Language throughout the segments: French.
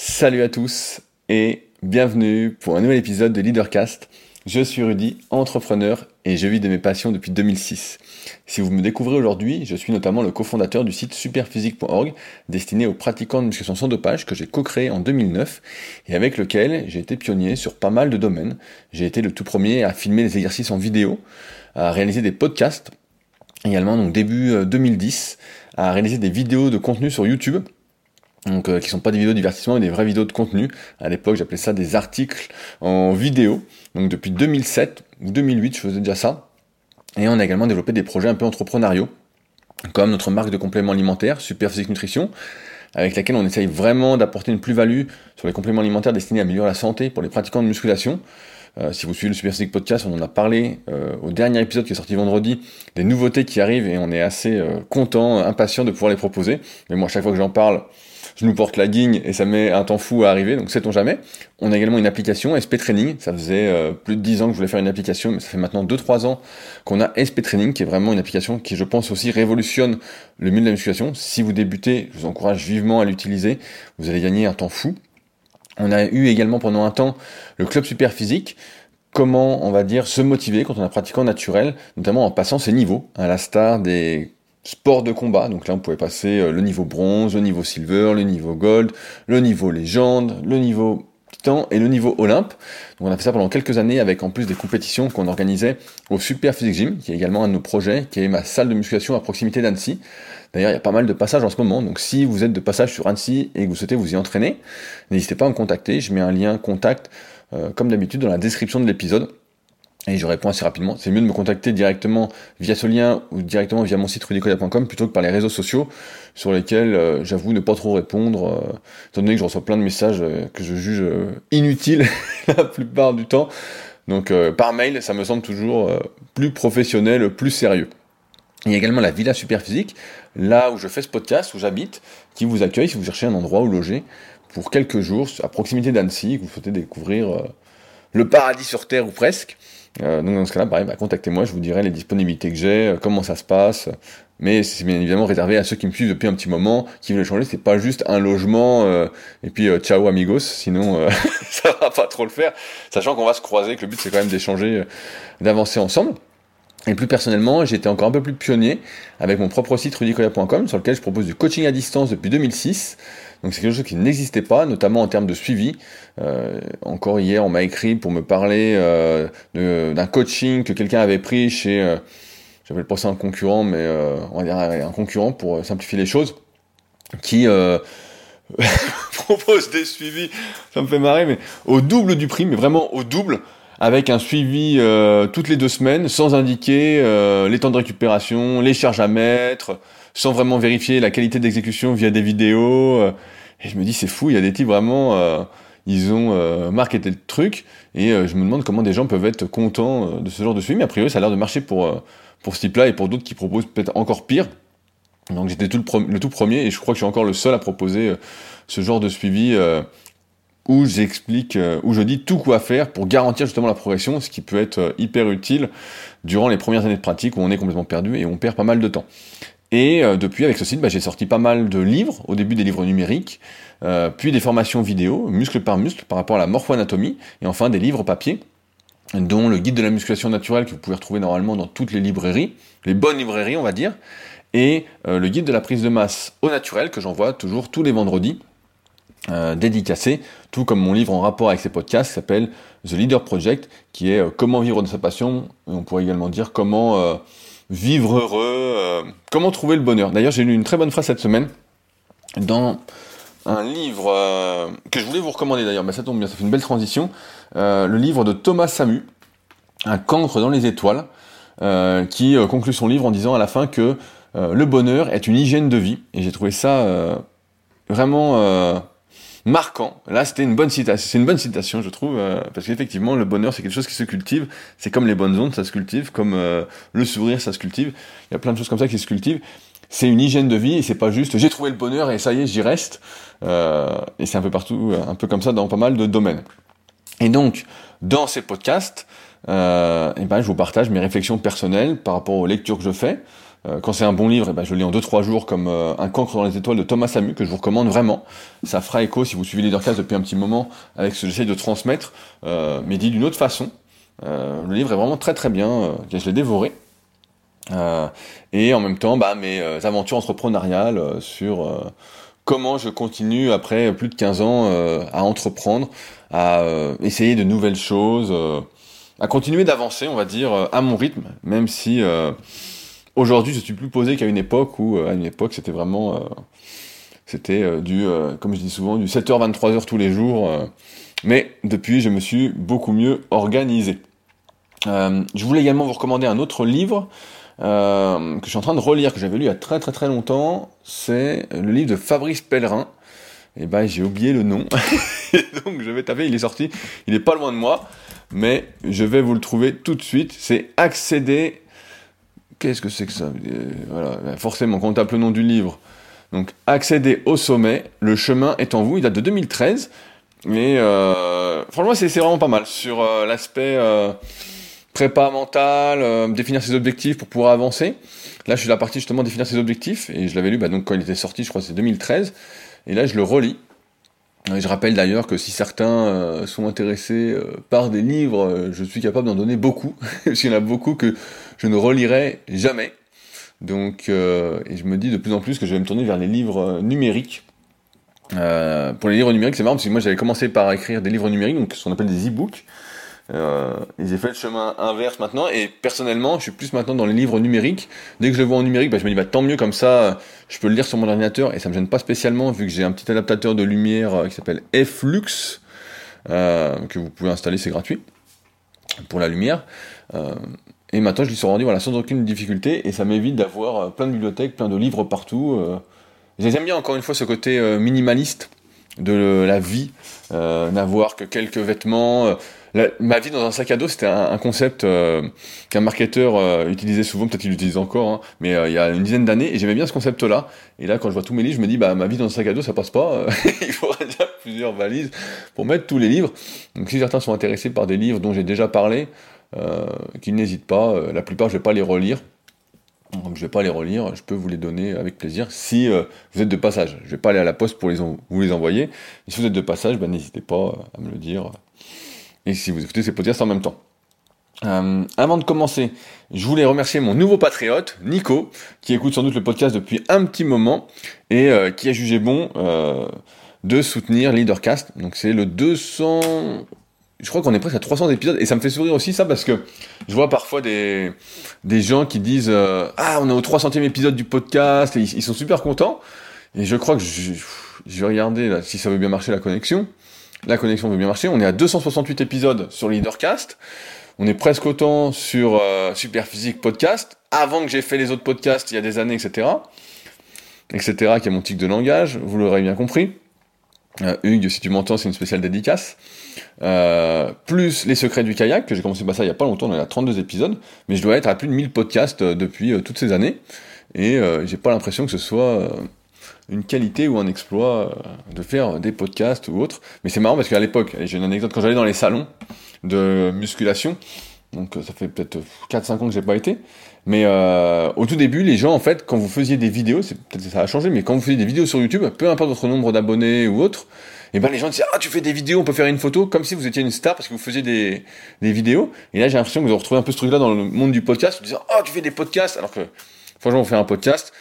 Salut à tous et bienvenue pour un nouvel épisode de Leadercast. Je suis Rudy, entrepreneur et je vis de mes passions depuis 2006. Si vous me découvrez aujourd'hui, je suis notamment le cofondateur du site superphysique.org destiné aux pratiquants de musculation sans dopage que j'ai co-créé en 2009 et avec lequel j'ai été pionnier sur pas mal de domaines. J'ai été le tout premier à filmer les exercices en vidéo, à réaliser des podcasts, également donc début 2010, euh, à réaliser des vidéos de contenu sur YouTube donc euh, qui sont pas des vidéos de divertissement mais des vraies vidéos de contenu. À l'époque, j'appelais ça des articles en vidéo. Donc depuis 2007 ou 2008, je faisais déjà ça. Et on a également développé des projets un peu entrepreneuriaux, comme notre marque de compléments alimentaires, Super Physique Nutrition, avec laquelle on essaye vraiment d'apporter une plus-value sur les compléments alimentaires destinés à améliorer la santé pour les pratiquants de musculation. Euh, si vous suivez le Super Physique Podcast, on en a parlé euh, au dernier épisode qui est sorti vendredi, des nouveautés qui arrivent et on est assez euh, content, impatient de pouvoir les proposer. Mais moi, à chaque fois que j'en parle, je nous porte la guigne et ça met un temps fou à arriver, donc sait-on jamais. On a également une application SP Training, ça faisait euh, plus de 10 ans que je voulais faire une application, mais ça fait maintenant 2-3 ans qu'on a SP Training, qui est vraiment une application qui je pense aussi révolutionne le milieu de la musculation. Si vous débutez, je vous encourage vivement à l'utiliser, vous allez gagner un temps fou. On a eu également pendant un temps le club super physique, comment on va dire se motiver quand on un pratiquant naturel, notamment en passant ses niveaux, à la star des sport de combat. Donc là, on pouvait passer euh, le niveau bronze, le niveau silver, le niveau gold, le niveau légende, le niveau titan et le niveau olympe. Donc on a fait ça pendant quelques années avec en plus des compétitions qu'on organisait au Super Physique Gym, qui est également un de nos projets, qui est ma salle de musculation à proximité d'Annecy. D'ailleurs, il y a pas mal de passages en ce moment, donc si vous êtes de passage sur Annecy et que vous souhaitez vous y entraîner, n'hésitez pas à me contacter. Je mets un lien contact, euh, comme d'habitude, dans la description de l'épisode et je réponds assez rapidement. C'est mieux de me contacter directement via ce lien ou directement via mon site rudicoya.com plutôt que par les réseaux sociaux sur lesquels euh, j'avoue ne pas trop répondre, euh, étant donné que je reçois plein de messages euh, que je juge inutiles la plupart du temps. Donc par mail, ça me semble toujours plus professionnel, plus sérieux. Il y a également la Villa Superphysique, là où je fais ce podcast, où j'habite, qui vous accueille si vous cherchez un endroit où loger pour quelques jours à proximité d'Annecy, que vous souhaitez découvrir le paradis sur Terre ou presque. Euh, donc dans ce cas-là, bah, contactez-moi, je vous dirai les disponibilités que j'ai, euh, comment ça se passe. Mais c'est bien évidemment réservé à ceux qui me suivent depuis un petit moment, qui veulent changer. C'est pas juste un logement euh, et puis ciao amigos, sinon ça va pas trop le faire. Sachant qu'on va se croiser, que le but c'est quand même d'échanger, d'avancer ensemble. Et plus personnellement, j'étais encore un peu plus pionnier avec mon propre site rudicoya.com sur lequel je propose du coaching à distance depuis 2006. Donc c'est quelque chose qui n'existait pas, notamment en termes de suivi. Euh, encore hier, on m'a écrit pour me parler euh, d'un coaching que quelqu'un avait pris chez, euh, j'appelle pas ça un concurrent, mais euh, on va dire un concurrent pour simplifier les choses, qui propose des suivis, ça me fait marrer, mais au double du prix, mais vraiment au double avec un suivi toutes les deux semaines, sans indiquer les temps de récupération, les charges à mettre, sans vraiment vérifier la qualité d'exécution via des vidéos. Euh. et je me dis, c'est fou, il y a des types vraiment, ils ont marketé le truc, et je me demande comment des gens peuvent être contents de ce genre de suivi, mais a priori ça a l'air de marcher pour, pour ce type-là et pour d'autres qui proposent peut-être encore pire. Donc j'étais le, le, tout premier, et je crois que je suis encore le seul à proposer ce genre de suivi où j'explique, euh, où je dis tout quoi faire pour garantir justement la progression, ce qui peut être euh, hyper utile durant les premières années de pratique où on est complètement perdu et on perd pas mal de temps. Et euh, depuis, avec ce site, bah, j'ai sorti pas mal de livres, au début des livres numériques, puis des formations vidéo, muscle par muscle, par rapport à la morpho-anatomie, et enfin des livres papier, dont le guide de la musculation naturelle que vous pouvez retrouver normalement dans toutes les librairies, les bonnes librairies on va dire, et le guide de la prise de masse au naturel que j'envoie toujours tous les vendredis euh, dédicacé, tout comme mon livre en rapport avec ces podcasts s'appelle The Leader Project, qui est euh, comment vivre de sa passion, on pourrait également dire comment euh, vivre heureux, comment trouver le bonheur. D'ailleurs, j'ai lu une très bonne phrase cette semaine dans un livre que je voulais vous recommander d'ailleurs, mais ça tombe bien, ça fait une belle transition, le livre de Thomas Samu, Un cancre dans les étoiles, qui conclut son livre en disant à la fin que le bonheur est une hygiène de vie, et j'ai trouvé ça vraiment marquant. Là, c'était une bonne citation. C'est une bonne citation, je trouve, euh, parce qu'effectivement, le bonheur, c'est quelque chose qui se cultive. C'est comme les bonnes ondes, ça se cultive, comme euh, le sourire, ça se cultive. Il y a plein de choses comme ça qui se cultivent. C'est une hygiène de vie et c'est pas juste j'ai trouvé le bonheur et ça y est, j'y reste. Euh, et c'est un peu partout, un peu comme ça dans pas mal de domaines. Et donc, dans ces podcasts, et ben, je vous partage mes réflexions personnelles par rapport aux lectures que je fais, quand c'est un bon livre, eh ben, je le lis en 2-3 jours comme euh, Un cancre dans les étoiles de Thomas Samu, que je vous recommande vraiment. Ça fera écho si vous suivez Leadercast depuis un petit moment avec ce que j'essaie de transmettre, euh, mais dit d'une autre façon. le livre est vraiment très très bien, je l'ai dévoré. et en même temps, bah, mes aventures entrepreneuriales sur comment je continue après plus de 15 ans à entreprendre, à essayer de nouvelles choses, à continuer d'avancer, on va dire, à mon rythme, même si Aujourd'hui, je suis plus posé qu'à une époque où, euh, à une époque, c'était vraiment, euh, c'était euh, du, comme je dis souvent, du 7h, 23h tous les jours. mais depuis, je me suis beaucoup mieux organisé. je voulais également vous recommander un autre livre que je suis en train de relire, que j'avais lu il y a très très très longtemps. C'est le livre de Fabrice Pellerin. Et eh ben, j'ai oublié le nom. donc, je vais taper, il est sorti. Il est pas loin de moi. Mais je vais vous le trouver tout de suite. C'est Accéder Qu'est-ce que c'est que ça euh, Voilà, ben, forcément, quand on tape le nom du livre. Donc, accéder au sommet, le chemin est en vous. Il date de 2013. Mais euh, franchement, c'est vraiment pas mal sur euh, l'aspect prépa mental, définir ses objectifs pour pouvoir avancer. Là, je suis la partie justement définir ses objectifs et je l'avais lu bah, donc quand il était sorti, je crois que c'est 2013. Et là, je le relis je rappelle d'ailleurs que si certains euh, sont intéressés euh, par des livres, euh, je suis capable d'en donner beaucoup, parce qu'il y en a beaucoup que je ne relirai jamais. Donc, et je me dis de plus en plus que je vais me tourner vers les livres numériques. pour les livres numériques, c'est marrant parce que moi j'avais commencé par écrire des livres numériques, donc ce qu'on appelle des e-books. Euh, j'ai fait le chemin inverse maintenant, et personnellement, je suis plus maintenant dans les livres numériques. Dès que je le vois en numérique, bah, je me dis bah, tant mieux comme ça, je peux le lire sur mon ordinateur et ça me gêne pas spécialement vu que j'ai un petit adaptateur de lumière euh, qui s'appelle Flux euh, que vous pouvez installer, c'est gratuit pour la lumière. Euh, et maintenant, je lis sur ordi voilà, sans aucune difficulté et ça m'évite d'avoir plein de bibliothèques, plein de livres partout. J'aime bien encore une fois ce côté minimaliste de la vie, n'avoir que quelques vêtements ma vie dans un sac à dos, c'était un, concept euh, qu'un marketeur euh, utilisait souvent, peut-être qu'il l'utilise encore, hein, mais euh, il y a une dizaine d'années, et j'aimais bien ce concept-là. Et là, quand je vois tous mes livres, je me dis, bah ma vie dans un sac à dos, ça passe pas. il faudrait déjà plusieurs valises pour mettre tous les livres. Donc si certains sont intéressés par des livres dont j'ai déjà parlé, qu'ils n'hésitent pas. la plupart, je vais pas les relire. Donc je vais pas les relire, je peux vous les donner avec plaisir si vous êtes de passage. Je vais pas aller à la poste pour vous les envoyer. Mais si vous êtes de passage, bah, n'hésitez pas à me le dire et si vous écoutez ces podcasts en même temps. Euh, avant de commencer, je voulais remercier mon nouveau patriote, Nico, qui écoute sans doute le podcast depuis un petit moment et euh, qui a jugé bon euh, de soutenir Leadercast. Donc c'est le 200... Je crois qu'on est presque à 300 épisodes et ça me fait sourire aussi ça parce que je vois parfois des, des gens qui disent Ah, on est au 300e épisode du podcast et ils, sont super contents. Et je crois que je, je vais regarder si ça veut bien marcher la connexion. La connexion veut bien marcher. On est à 268 épisodes sur Leadercast. On est presque autant sur euh, Superphysique Podcast. Avant que j'ai fait les autres podcasts il y a des années, etc. Etc. qui est mon tic de langage. Vous l'aurez bien compris. Euh, Hugues, si tu m'entends, c'est une spéciale dédicace. Euh, plus les secrets du kayak, que j'ai commencé par ça il y a pas longtemps, on est à 32 épisodes, mais je dois être à plus de 1000 podcasts euh, depuis toutes ces années, et j'ai pas l'impression que ce soit une qualité ou un exploit euh, de faire des podcasts ou autre. Mais c'est marrant parce qu'à l'époque, j'ai une anecdote, quand j'allais dans les salons de musculation, donc euh, ça fait peut-être 4-5 ans que j'ai pas été, mais euh, au tout début, les gens, en fait, quand vous faisiez des vidéos, c'est peut-être ça a changé, mais quand vous faisiez des vidéos sur YouTube, peu importe votre nombre d'abonnés ou autre, et eh ben les gens disaient ah tu fais des vidéos, on peut faire une photo, comme si vous étiez une star parce que vous faisiez des, des vidéos. Et là j'ai l'impression que vous retrouvez un peu ce truc-là dans le monde du podcast, vous disant ah tu fais des podcasts, alors que franchement on fait un podcast,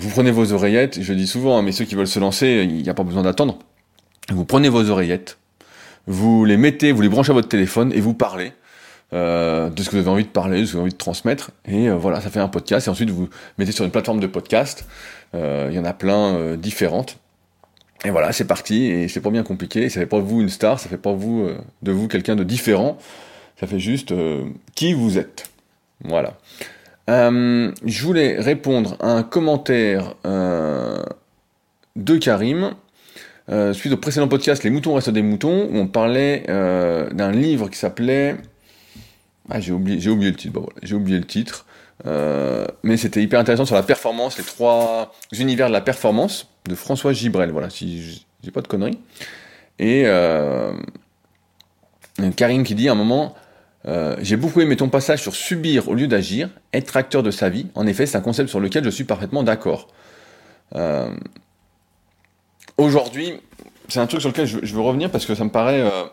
vous prenez vos oreillettes, je dis souvent, hein, mais ceux qui veulent se lancer, il n'y a pas besoin d'attendre. Vous prenez vos oreillettes, vous les mettez, vous les branchez à votre téléphone et vous parlez euh, de ce que vous avez envie de parler, de ce que vous avez envie de transmettre. Et euh, voilà, ça fait un podcast. Et ensuite, vous mettez sur une plateforme de podcast. Euh, il y en a plein différentes. Et voilà, c'est parti. Et c'est pas bien compliqué. Ça fait pas vous une star, ça fait pas vous, de vous quelqu'un de différent. Ça fait juste qui vous êtes. Voilà. Euh, je voulais répondre à un commentaire euh, de Karim. Euh, suite au précédent podcast Les moutons restent des moutons où on parlait d'un livre qui s'appelait ah j'ai oublié j'ai oublié le titre j'ai oublié le titre. Mais c'était hyper intéressant sur la performance les trois univers de la performance de François Gibrel voilà si j'ai pas de conneries. Et Karim qui dit à un moment Euh, j'ai beaucoup aimé ton passage sur subir au lieu d'agir, être acteur de sa vie. En effet, c'est un concept sur lequel je suis parfaitement d'accord. Euh, aujourd'hui, c'est un truc sur lequel je, veux revenir parce que ça me paraît euh,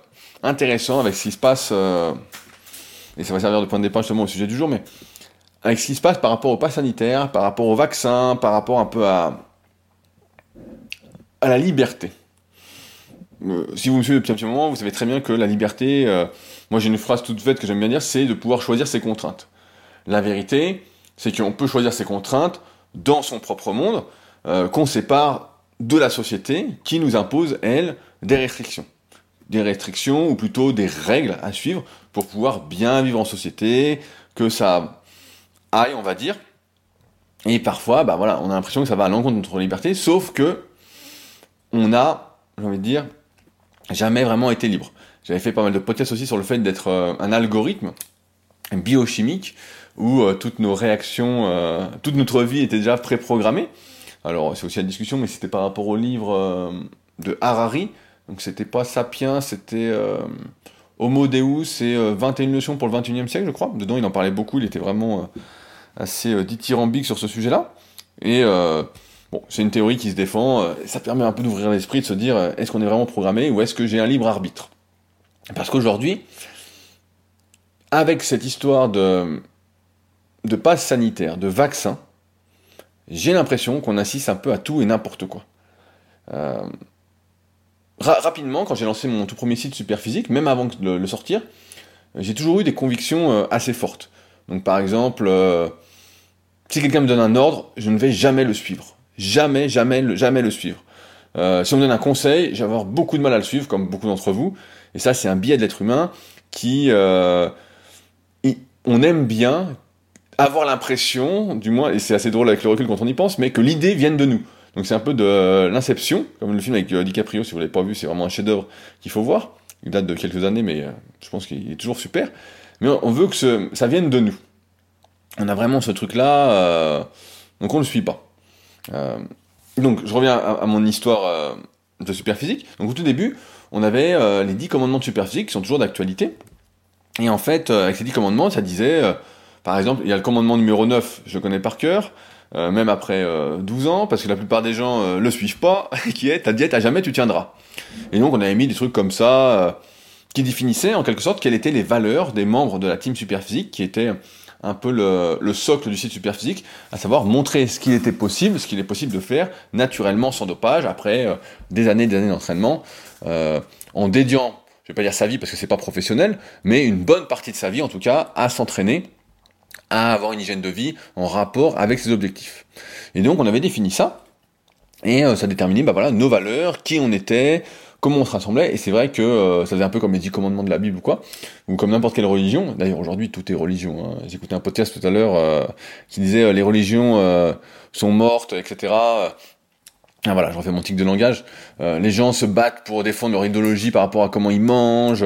intéressant avec ce qui se passe, et ça va servir de point de départ justement au sujet du jour, mais avec ce qui se passe par rapport au pass sanitaire, par rapport au vaccin, par rapport un peu à, à la liberté. Si vous me suivez depuis un petit moment, vous savez très bien que la liberté, moi j'ai une phrase toute faite que j'aime bien dire, c'est de pouvoir choisir ses contraintes. La vérité, c'est qu'on peut choisir ses contraintes dans son propre monde, euh, qu'on sépare de la société qui nous impose, elle, des restrictions. Des restrictions, ou plutôt des règles à suivre pour pouvoir bien vivre en société, que ça aille, on va dire. Et parfois, bah voilà, on a l'impression que ça va à l'encontre de notre liberté, sauf que on a, j'ai envie de dire, jamais vraiment été libre. J'avais fait pas mal de podcasts aussi sur le fait d'être euh, un algorithme biochimique où euh, toutes nos réactions, euh, toute notre vie était déjà préprogrammée. Alors c'est aussi la discussion, mais c'était par rapport au livre de Harari. Donc c'était pas Sapiens, c'était Homo Deus et 21 leçons pour le 21e siècle, je crois. Dedans il en parlait beaucoup, il était vraiment assez dithyrambique sur ce sujet-là. Et bon, c'est une théorie qui se défend, ça permet un peu d'ouvrir l'esprit, de se dire est-ce qu'on est vraiment programmé ou est-ce que j'ai un libre arbitre? Parce qu'aujourd'hui, avec cette histoire de, passe sanitaire, de vaccin, j'ai l'impression qu'on assiste un peu à tout et n'importe quoi. Euh, rapidement, quand j'ai lancé mon tout premier site Superphysique, même avant de le, sortir, j'ai toujours eu des convictions euh, assez fortes. Donc par exemple, euh, si quelqu'un me donne un ordre, je ne vais jamais le suivre. Jamais, jamais, jamais le suivre. si on me donne un conseil, j'ai avoir beaucoup de mal à le suivre, comme beaucoup d'entre vous. Et ça, c'est un biais de l'être humain qui... Euh, on aime bien avoir l'impression, du moins, et c'est assez drôle avec le recul quand on y pense, mais que l'idée vienne de nous. Donc c'est un peu de l'inception, comme le film avec euh, DiCaprio, si vous l'avez pas vu, c'est vraiment un chef-d'œuvre qu'il faut voir. Il date de quelques années, mais euh, je pense qu'il est toujours super. Mais on veut que ça vienne de nous. On a vraiment ce truc-là, donc on ne le suit pas. Donc je reviens à, mon histoire de superphysique. Donc au tout début, on avait euh, les 10 commandements de superphysique qui sont toujours d'actualité. Et en fait, euh, avec ces 10 commandements, ça disait, euh, par exemple, il y a le commandement numéro 9, je le connais par cœur, même après 12 ans, parce que la plupart des gens le suivent pas, qui est ta diète à jamais tu tiendras. Et donc on avait mis des trucs comme ça qui définissaient en quelque sorte quelles étaient les valeurs des membres de la team Superphysique, qui étaient un peu le, socle du site Superphysique, à savoir montrer ce qu'il était possible, ce qu'il est possible de faire naturellement sans dopage, après des années et des années d'entraînement, euh, en dédiant, je vais pas dire sa vie parce que c'est pas professionnel, mais une bonne partie de sa vie en tout cas à s'entraîner, à avoir une hygiène de vie en rapport avec ses objectifs. Et donc on avait défini ça, et euh, ça déterminait bah voilà, nos valeurs, qui on était, comment on se rassemblait, et c'est vrai que euh, ça faisait un peu comme les dix commandements de la Bible ou quoi, ou comme n'importe quelle religion, d'ailleurs aujourd'hui tout est religion, hein. j'écoutais un podcast tout à l'heure qui disait les religions sont mortes, etc., ah, voilà, je refais mon tic de langage. Euh, les gens se battent pour défendre leur idéologie par rapport à comment ils mangent.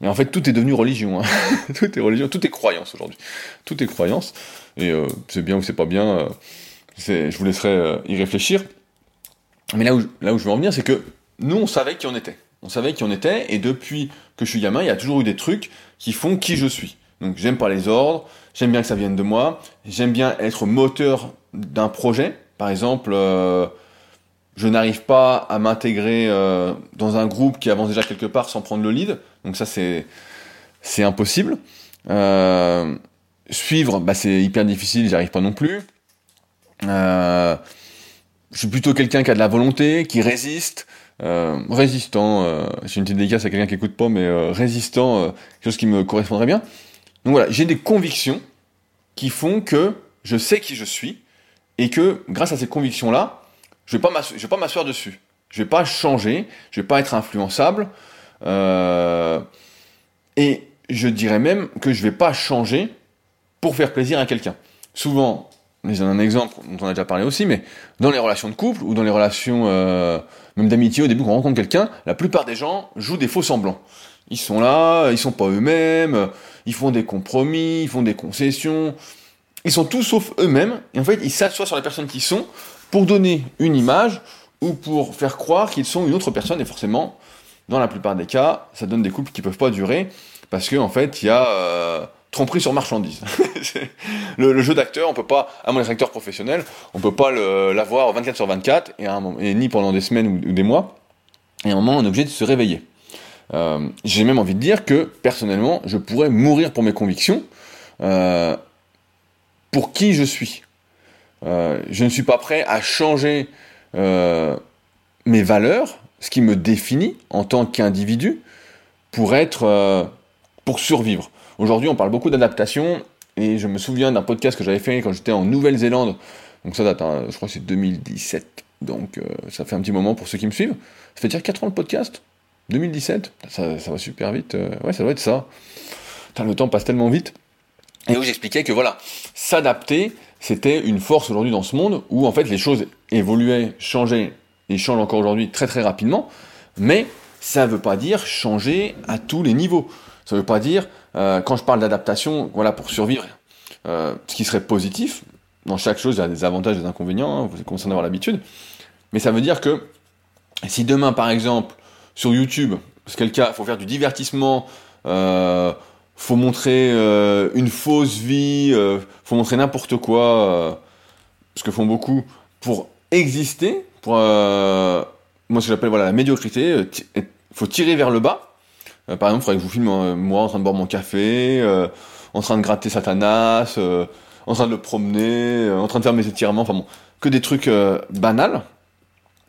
Et en fait, tout est devenu religion. Hein. tout est religion, tout est croyance aujourd'hui. Tout est croyance. Et euh, c'est bien ou c'est pas bien. Euh, je vous laisserai y réfléchir. Mais là où, là où je veux en venir, c'est que nous, on savait qui on était. On savait qui on était, et depuis que je suis gamin, il y a toujours eu des trucs qui font qui je suis. Donc j'aime pas les ordres, j'aime bien que ça vienne de moi, j'aime bien être moteur d'un projet. Par exemple, je n'arrive pas à m'intégrer euh, dans un groupe qui avance déjà quelque part sans prendre le lead. Donc ça, c'est c'est impossible. Euh, suivre, bah, c'est hyper difficile, j'y arrive pas non plus. Euh, je suis plutôt quelqu'un qui a de la volonté, qui résiste, résistant. j'ai une petite dédicace à quelqu'un qui écoute pas, mais résistant, quelque chose qui me correspondrait bien. Donc voilà, j'ai des convictions qui font que je sais qui je suis et que grâce à ces convictions-là, je vais pas vais pas m'asseoir dessus. Je vais pas changer. Je vais pas être influençable. Euh, et je dirais même que je vais pas changer pour faire plaisir à quelqu'un. Souvent, j'ai un exemple dont on a déjà parlé aussi, mais dans les relations de couple ou dans les relations euh, même d'amitié, au début quand on rencontre quelqu'un, la plupart des gens jouent des faux semblants. Ils sont là, ils sont pas eux-mêmes, ils font des compromis, ils font des concessions. Ils sont tous sauf eux-mêmes, et en fait, ils s'assoient sur la personne qui sont pour donner une image ou pour faire croire qu'ils sont une autre personne, et forcément, dans la plupart des cas, ça donne des couples qui peuvent pas durer, parce que en fait, il y a euh, tromperie sur marchandise. le, jeu d'acteur, on peut pas, à mon acteur professionnel, on peut pas l'avoir 24 sur 24 et, ni pendant des semaines ou, des mois. Et à un moment, on est obligé de se réveiller. Euh, J'ai même envie de dire que personnellement, je pourrais mourir pour mes convictions, euh, pour qui je suis. Euh, je ne suis pas prêt à changer mes valeurs, ce qui me définit en tant qu'individu, pour être, pour survivre. Aujourd'hui, on parle beaucoup d'adaptation, et je me souviens d'un podcast que j'avais fait quand j'étais en Nouvelle-Zélande. Donc ça date, hein, je crois que c'est 2017. Donc ça fait un petit moment pour ceux qui me suivent. Ça fait dire 4 ans le podcast 2017 ça, va super vite. ouais, ça doit être ça. le temps passe tellement vite. Et où j'expliquais que voilà, s'adapter, c'était une force aujourd'hui dans ce monde où en fait les choses évoluaient, changeaient et changent encore aujourd'hui très très rapidement, mais ça ne veut pas dire changer à tous les niveaux. Ça ne veut pas dire, euh, quand je parle d'adaptation, voilà, pour survivre, euh, ce qui serait positif, dans chaque chose il y a des avantages et des inconvénients, hein, vous commencez à avoir l'habitude, mais ça veut dire que si demain par exemple sur YouTube, c'est le cas, il faut faire du divertissement, euh, faut montrer euh, une fausse vie, euh, faut montrer n'importe quoi, euh, ce que font beaucoup, pour exister, pour moi ce que j'appelle voilà la médiocrité, faut tirer vers le bas. Par exemple, il faudrait que je vous filme moi en train de boire mon café, en train de gratter Satanas, en train de le promener, en train de faire mes étirements, enfin bon, que des trucs banals.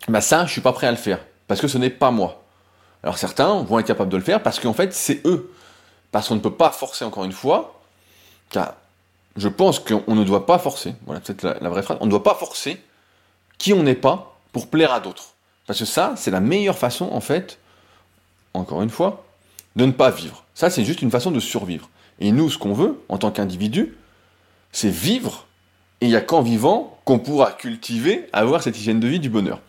Bah ça, je suis pas prêt à le faire parce que ce n'est pas moi. Alors certains vont être capables de le faire parce qu'en fait c'est eux parce qu'on ne peut pas forcer encore une fois, car je pense qu'on ne doit pas forcer, voilà peut-être la, vraie phrase, on ne doit pas forcer qui on n'est pas pour plaire à d'autres. Parce que ça, c'est la meilleure façon, en fait, encore une fois, de ne pas vivre. Ça, c'est juste une façon de survivre. Et nous, ce qu'on veut, en tant qu'individu, c'est vivre, et il n'y a qu'en vivant qu'on pourra cultiver, avoir cette hygiène de vie du bonheur.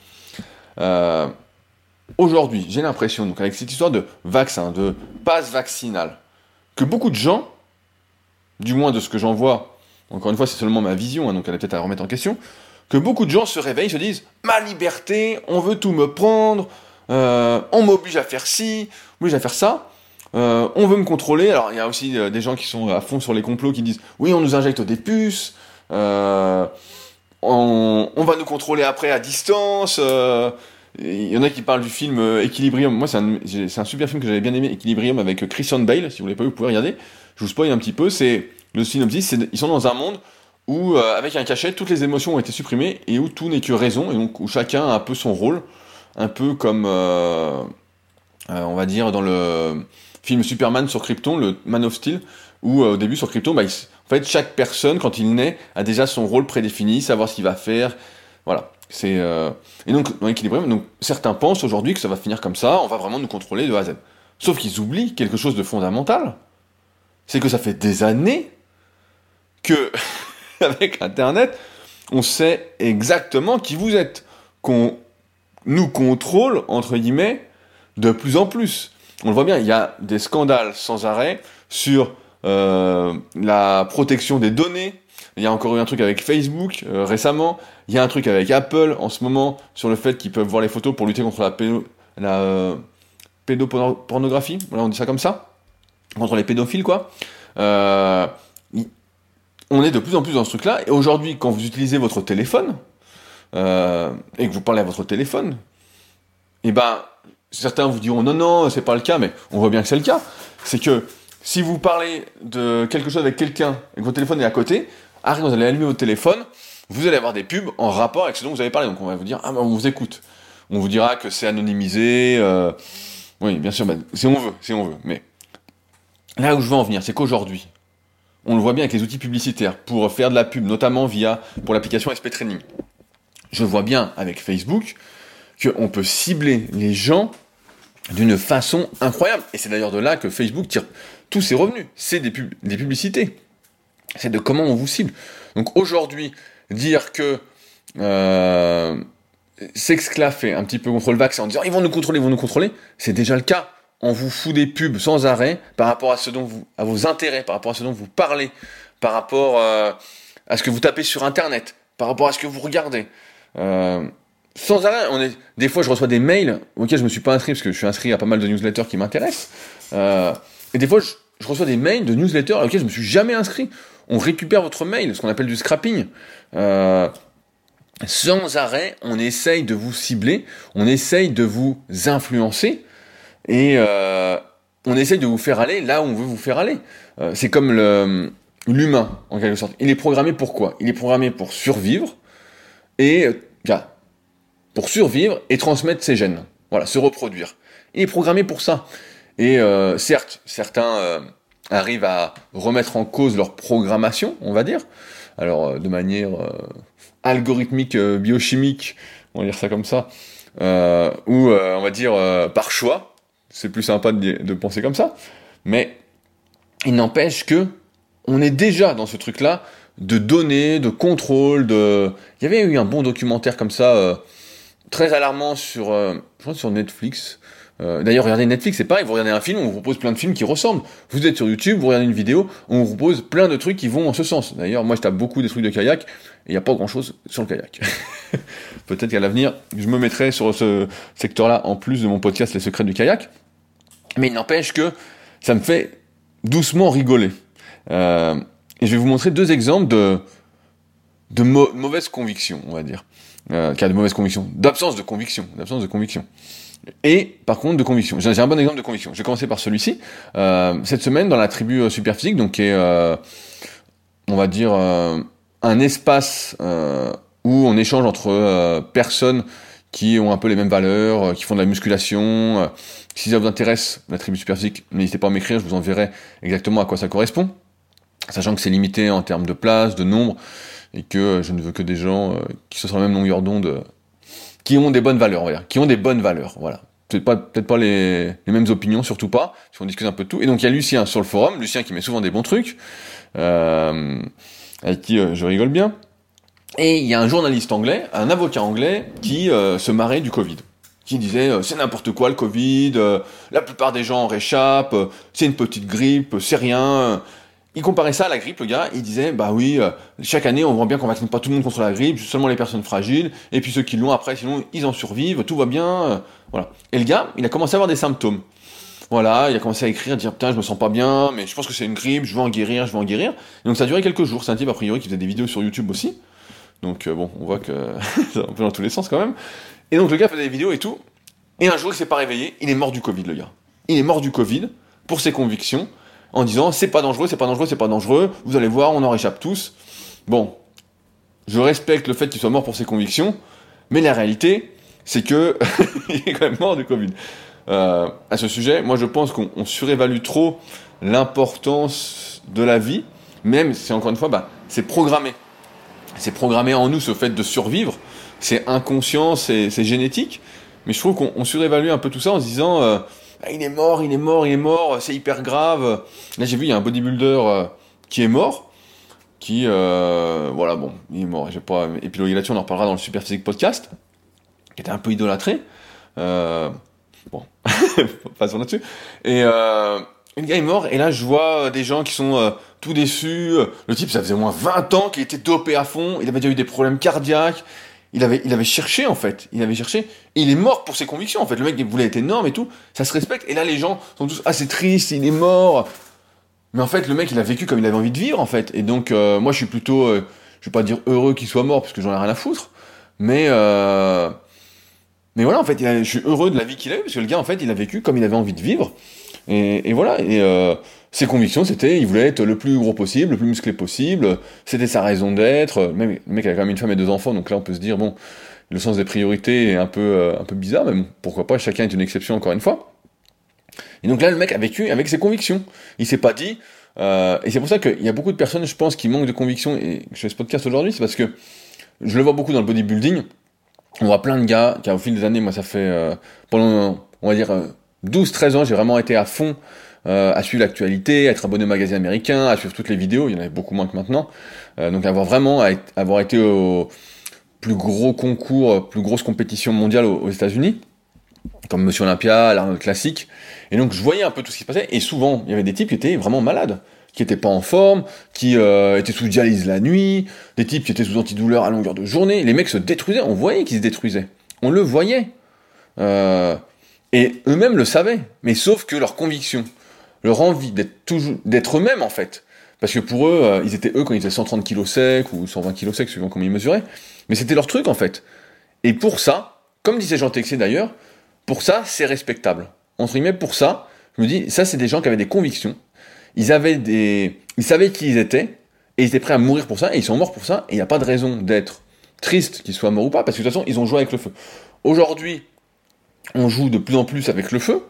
Euh, aujourd'hui, j'ai l'impression, donc avec cette histoire de vaccin, de passe vaccinale, que beaucoup de gens, du moins de ce que j'en vois, encore une fois c'est seulement ma vision, hein, donc elle est peut-être à remettre en question, que beaucoup de gens se réveillent, se disent ma liberté, on veut tout me prendre, euh, on m'oblige à faire ci, on m'oblige à faire ça, euh, on veut me contrôler. Alors il y a aussi euh, des gens qui sont à fond sur les complots qui disent oui on nous injecte des puces, on, on, va nous contrôler après à distance. Il y en a qui parlent du film euh, Equilibrium. Moi, c'est un, un, super film que j'avais bien aimé, Equilibrium, avec euh, Christian Bale. Si vous l'avez pas vu, vous pouvez regarder. Je vous spoil un petit peu. C'est le synopsis. ils sont dans un monde où, euh, avec un cachet, toutes les émotions ont été supprimées et où tout n'est que raison et donc où chacun a un peu son rôle, un peu comme, on va dire, dans le film Superman sur Krypton, le Man of Steel, où au début sur Krypton, bah, en fait, chaque personne, quand il naît, a déjà son rôle prédéfini, savoir ce qu'il va faire. Voilà. C'est euh, et donc dans l'équilibrium, donc certains pensent aujourd'hui que ça va finir comme ça, on va vraiment nous contrôler de A à Z. Sauf qu'ils oublient quelque chose de fondamental, c'est que ça fait des années que avec Internet, on sait exactement qui vous êtes, qu'on nous contrôle entre guillemets de plus en plus. On le voit bien, il y a des scandales sans arrêt sur euh, la protection des données, il y a encore eu un truc avec Facebook euh, récemment. Il y a un truc avec Apple en ce moment sur le fait qu'ils peuvent voir les photos pour lutter contre la, euh, pédopornographie. Voilà, on dit ça comme ça. Contre les pédophiles, quoi. On est de plus en plus dans ce truc-là. Et aujourd'hui, quand vous utilisez votre téléphone, et que vous parlez à votre téléphone, et eh ben, certains vous diront non, non, c'est pas le cas, mais on voit bien que c'est le cas. C'est que si vous parlez de quelque chose avec quelqu'un et que votre téléphone est à côté, arrive, vous allez allumer votre téléphone, vous allez avoir des pubs en rapport avec ce dont vous avez parlé. Donc on va vous dire, ah ben on vous écoute. On vous dira que c'est anonymisé. Euh, oui, bien sûr, ben, si on veut, si on veut. Mais là où je veux en venir, c'est qu'aujourd'hui, on le voit bien avec les outils publicitaires pour faire de la pub, notamment via pour l'application SP Training. Je vois bien avec Facebook qu'on peut cibler les gens d'une façon incroyable. Et c'est d'ailleurs de là que Facebook tire tous ses revenus. C'est des, des publicités c'est de comment on vous cible. Donc aujourd'hui, dire que euh, s'exclaffer un petit peu contre le vaccin en disant ils vont nous contrôler, ils vont nous contrôler, c'est déjà le cas. On vous fout des pubs sans arrêt par rapport à ce dont vous, à vos intérêts, par rapport à ce dont vous parlez, par rapport euh, à ce que vous tapez sur internet, par rapport à ce que vous regardez. Euh, sans arrêt, on est, des fois je reçois des mails auxquels je me suis pas inscrit parce que je suis inscrit à pas mal de newsletters qui m'intéressent. Euh, et des fois, je reçois des mails de newsletters auxquels je me suis jamais inscrit. On récupère votre mail, ce qu'on appelle du scrapping. Euh, sans arrêt, on essaye de vous cibler, on essaye de vous influencer et euh, on essaye de vous faire aller là où on veut vous faire aller. C'est comme l'humain, en quelque sorte. Il est programmé pour quoi? Il est programmé pour survivre et pour survivre et transmettre ses gènes. Voilà, se reproduire. Il est programmé pour ça. Et euh, certes, certains euh, arrivent à remettre en cause leur programmation, on va dire. Alors, euh, de manière algorithmique, biochimique, on va dire ça comme ça, ou on va dire par choix. C'est plus sympa de, de penser comme ça. Mais il n'empêche que on est déjà dans ce truc-là de données, de contrôle, de. Il y avait eu un bon documentaire comme ça, très alarmant sur, je crois sur Netflix, euh, d'ailleurs, regardez Netflix, c'est pareil, vous regardez un film, on vous propose plein de films qui ressemblent. Vous êtes sur YouTube, vous regardez une vidéo, on vous propose plein de trucs qui vont en ce sens. D'ailleurs, moi je tape beaucoup des trucs de kayak, et il n'y a pas grand chose sur le kayak. Peut-être qu'à l'avenir, je me mettrai sur ce secteur-là en plus de mon podcast Les secrets du kayak. Mais il n'empêche que ça me fait doucement rigoler. Euh, et je vais vous montrer deux exemples de, de mauvaises convictions, on va dire. Euh, car de mauvaises convictions, d'absence de conviction, d'absence de conviction et par contre de conviction. J'ai un bon exemple de conviction. Je vais commencer par celui-ci. Euh, cette semaine, dans la tribu euh, Superphysique, donc qui est, euh, on va dire, un espace où on échange entre personnes qui ont un peu les mêmes valeurs, qui font de la musculation. si ça vous intéresse, la tribu Superphysique, n'hésitez pas à m'écrire, je vous enverrai exactement à quoi ça correspond. Sachant que c'est limité en termes de place, de nombre, et que je ne veux que des gens qui sont même longueur d'onde qui ont des bonnes valeurs, on va dire, qui ont des bonnes valeurs, voilà. Peut-être pas, les, mêmes opinions, surtout pas, si on discute un peu de tout. Et donc il y a Lucien sur le forum, Lucien qui met souvent des bons trucs, euh, avec qui euh, je rigole bien. Et il y a un journaliste anglais, un avocat anglais, qui euh, se marrait du Covid. Qui disait euh, c'est n'importe quoi le Covid, la plupart des gens en réchappent, c'est une petite grippe, c'est rien il comparait ça à la grippe, le gars, il disait, bah oui, euh, chaque année, on voit bien qu'on vaccine pas tout le monde contre la grippe, seulement les personnes fragiles, et puis ceux qui l'ont après, sinon, ils en survivent, tout va bien, euh, voilà. Et le gars, il a commencé à avoir des symptômes. Voilà, il a commencé à écrire, à dire, putain, je me sens pas bien, mais je pense que c'est une grippe, je veux en guérir, je veux en guérir. Et donc ça a duré quelques jours, c'est un type, a priori, qui faisait des vidéos sur YouTube aussi. Donc euh, bon, on voit que c'est un peu dans tous les sens quand même. Et donc le gars faisait des vidéos et tout, et un jour, il s'est pas réveillé, il est mort du Covid, le gars. Il est mort du Covid, pour ses convictions, en disant c'est pas dangereux, c'est pas dangereux, c'est pas dangereux, vous allez voir, on en réchappe tous. Bon, je respecte le fait qu'il soit mort pour ses convictions, mais la réalité, c'est que il est quand même mort du Covid. Euh, à ce sujet, moi je pense qu'on surévalue trop l'importance de la vie, même si encore une fois, bah, c'est programmé. C'est programmé en nous ce fait de survivre, c'est inconscient, c'est génétique, mais je trouve qu'on surévalue un peu tout ça en se disant euh, ah, il est mort, il est mort, il est mort, c'est hyper grave. Là, j'ai vu, il y a un bodybuilder euh, qui est mort, qui, euh, voilà, bon, il est mort. J'ai pas épiloguer là-dessus, on en reparlera dans le Super Physique Podcast, qui était un peu idolâtré. Euh, bon, passons là-dessus. Et euh, une gars est mort, et là, je vois des gens qui sont tout déçus. Le type, ça faisait au moins 20 ans qu'il était dopé à fond, il avait déjà eu des problèmes cardiaques, il avait, cherché en fait, il avait cherché, et il est mort pour ses convictions en fait. Le mec il voulait être énorme et tout, ça se respecte. Et là les gens sont tous ah c'est triste, il est mort. Mais en fait le mec il a vécu comme il avait envie de vivre en fait. Et donc euh, moi je suis plutôt, euh, je vais pas dire heureux qu'il soit mort parce que j'en ai rien à foutre, mais euh, mais voilà en fait je suis heureux de la vie qu'il a eu parce que le gars en fait il a vécu comme il avait envie de vivre. Et, voilà et ses convictions, c'était, il voulait être le plus gros possible, le plus musclé possible, c'était sa raison d'être, le mec avait quand même une femme et deux enfants, donc là on peut se dire, bon, le sens des priorités est un peu, euh, un peu bizarre, mais pourquoi pas, chacun est une exception encore une fois. Et donc là, le mec a vécu avec ses convictions. Il s'est pas dit, euh, et c'est pour ça qu'il y a beaucoup de personnes, je pense, qui manquent de convictions, et je fais ce podcast aujourd'hui, c'est parce que je le vois beaucoup dans le bodybuilding, on voit plein de gars qui, au fil des années, moi ça fait, euh, pendant, on va dire, 12-13 ans, j'ai vraiment été à fond euh, à suivre l'actualité, à être abonné au magazine américain, à suivre toutes les vidéos, il y en avait beaucoup moins que maintenant. Euh, donc avoir vraiment avoir été au plus gros concours, plus grosse compétition mondiale aux, États-Unis, comme Monsieur Olympia, l'Arnold Classique. Et donc je voyais un peu tout ce qui se passait, et souvent il y avait des types qui étaient vraiment malades qui étaient pas en forme, qui euh, étaient sous dialyse la nuit, des types qui étaient sous antidouleur à longueur de journée. Les mecs se détruisaient, on voyait qu'ils se détruisaient. On le voyait. Et eux-mêmes le savaient, mais sauf que leur conviction, leur envie d'être toujours d'être eux-mêmes en fait. Parce que pour eux, euh, ils étaient eux quand ils étaient 130 kg secs ou 120 kg secs, suivant comment ils mesuraient. Mais c'était leur truc en fait. Et pour ça, comme disait Jean Texier d'ailleurs, pour ça, c'est respectable. Entre guillemets, pour ça, je me dis, ça c'est des gens qui avaient des convictions. Ils avaient des, ils savaient qui ils étaient et ils étaient prêts à mourir pour ça et ils sont morts pour ça. Et il n'y a pas de raison d'être triste qu'ils soient morts ou pas parce que de toute façon, ils ont joué avec le feu. Aujourd'hui, on joue de plus en plus avec le feu.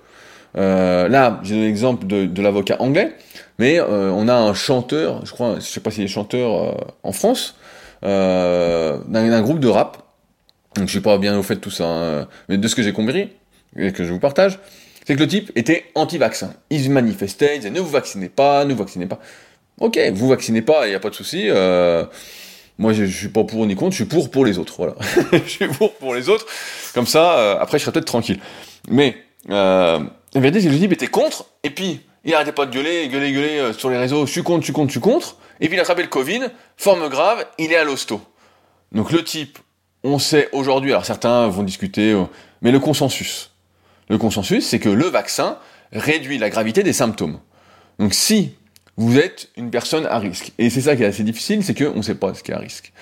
Euh, là, j'ai donné l'exemple de, l'avocat anglais, mais euh, on a un chanteur, je crois, je sais pas s'il est chanteur euh, en France, d'un groupe de rap. Donc je suis pas bien au fait de tout ça, hein, mais de ce que j'ai compris et que je vous partage, c'est que le type était anti-vaccin. Il se manifestait, il disait ne vous vaccinez pas, ne vous vaccinez pas. Ok, vous vaccinez pas, il n'y a pas de souci. moi, je, je, suis pas pour ni contre, je suis pour pour les autres. Voilà, je suis pour pour les autres. Comme ça, après, je serai peut-être tranquille. Mais euh, que le type était contre, et puis il arrêtait pas de gueuler, gueuler, gueuler euh, sur les réseaux, je suis contre, je suis contre, je suis contre, et puis il a attrapé le Covid, forme grave, il est à l'hosto. Donc le type, on sait aujourd'hui, alors certains vont discuter, euh, mais le consensus. Le consensus, c'est que le vaccin réduit la gravité des symptômes. Donc si vous êtes une personne à risque, et c'est ça qui est assez difficile, c'est qu'on ne sait pas ce qui est à risque.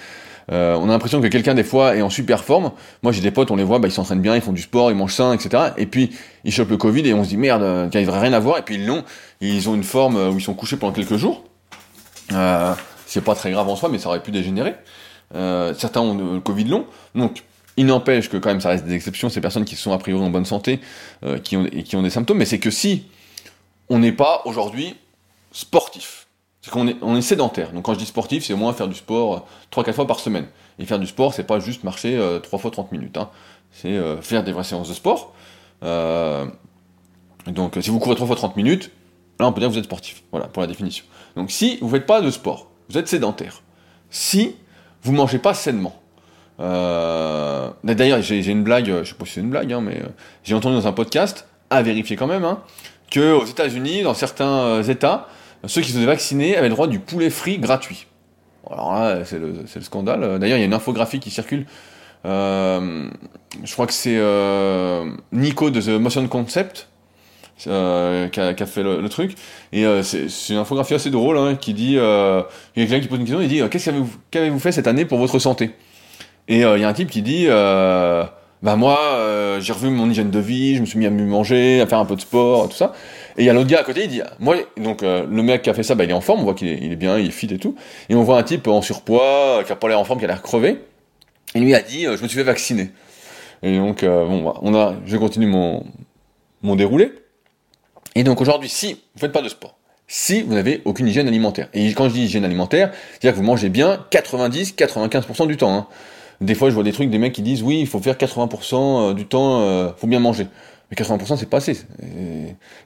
Euh, on a l'impression que quelqu'un des fois est en super forme. Moi j'ai des potes, on les voit, bah, ils s'entraînent bien, ils font du sport, ils mangent sain, etc. Et puis ils chopent le Covid et on se dit merde, euh, il devrait rien avoir. Et puis ils l'ont, ils ont une forme où ils sont couchés pendant quelques jours. Euh, c'est pas très grave en soi, mais ça aurait pu dégénérer. Euh, certains ont le Covid long, donc il n'empêche que quand même ça reste des exceptions, ces personnes qui sont a priori en bonne santé, qui ont et qui ont des symptômes. Mais c'est que si on n'est pas aujourd'hui sportif, c'est qu'on est, on est sédentaire. Donc quand je dis sportif, c'est au moins faire du sport 3-4 euh, fois par semaine. Et faire du sport, c'est pas juste marcher euh, 3 fois 30 minutes. Hein. C'est euh, faire des vraies séances de sport. Euh, donc si vous courez 3 fois 30 minutes, là on peut dire que vous êtes sportif. Voilà, pour la définition. Donc si vous faites pas de sport, vous êtes sédentaire. Si vous mangez pas sainement. D'ailleurs, j'ai une blague, je sais pas si c'est une blague, hein, mais j'ai entendu dans un podcast, à vérifier quand même, hein, que aux États-Unis, dans certains États, ceux qui se sont vaccinés avaient le droit du poulet frit gratuit. Alors là, c'est le, le, scandale. D'ailleurs, il y a une infographie qui circule. Euh, je crois que c'est euh, Nico de The Motion Concept euh, qui, a, fait le, truc. Et c'est une infographie assez drôle hein, qui dit, il y a quelqu'un qui pose une question, il dit, qu'avez-vous fait cette année pour votre santé? Et il y a un type qui dit, bah moi, j'ai revu mon hygiène de vie, je me suis mis à mieux manger, à faire un peu de sport, tout ça. Et il y a l'autre gars à côté, il dit, moi, donc euh, le mec qui a fait ça, bah, il est en forme, on voit qu'il est, il est, bien, il est fit et tout. Et on voit un type en surpoids, euh, qui a pas l'air en forme, qui a l'air crevé. Et lui a dit, euh, je me suis fait vacciner. Et donc, bon, bah, on a, je continue mon, mon déroulé. Et donc aujourd'hui, si vous faites pas de sport, si vous n'avez aucune hygiène alimentaire, et quand je dis hygiène alimentaire, c'est-à-dire que vous mangez bien 90-95% du temps. Hein. Des fois, je vois des trucs, des mecs qui disent, oui, il faut faire 80% du temps, euh, faut bien manger. Mais 80% c'est pas assez.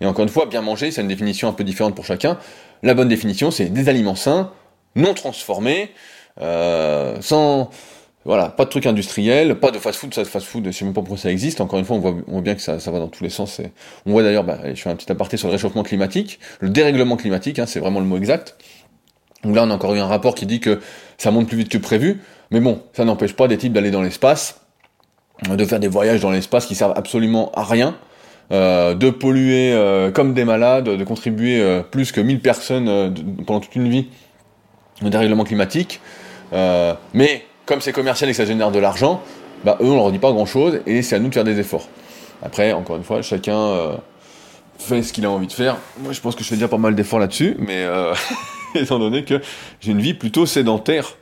Et, encore une fois, bien manger, c'est une définition un peu différente pour chacun. La bonne définition, c'est des aliments sains, non transformés, euh, sans voilà, pas de trucs industriels, pas de fast-food, ça fast-food, je sais même pas pourquoi ça existe. Encore une fois, on voit, bien que ça, ça, va dans tous les sens. On voit d'ailleurs, bah, je fais un petit aparté sur le réchauffement climatique, le dérèglement climatique, hein, c'est vraiment le mot exact. Donc là, on a encore eu un rapport qui dit que ça monte plus vite que prévu, mais bon, ça n'empêche pas des types d'aller dans l'espace, de faire des voyages dans l'espace qui servent absolument à rien, euh, de polluer euh, comme des malades, de contribuer euh, plus que 1000 personnes euh, pendant toute une vie au dérèglement climatique. Mais comme c'est commercial et que ça génère de l'argent, bah, eux on leur dit pas grand chose et c'est à nous de faire des efforts. Après, encore une fois, chacun fait ce qu'il a envie de faire. Moi je pense que je fais déjà pas mal d'efforts là-dessus, mais étant donné que j'ai une vie plutôt sédentaire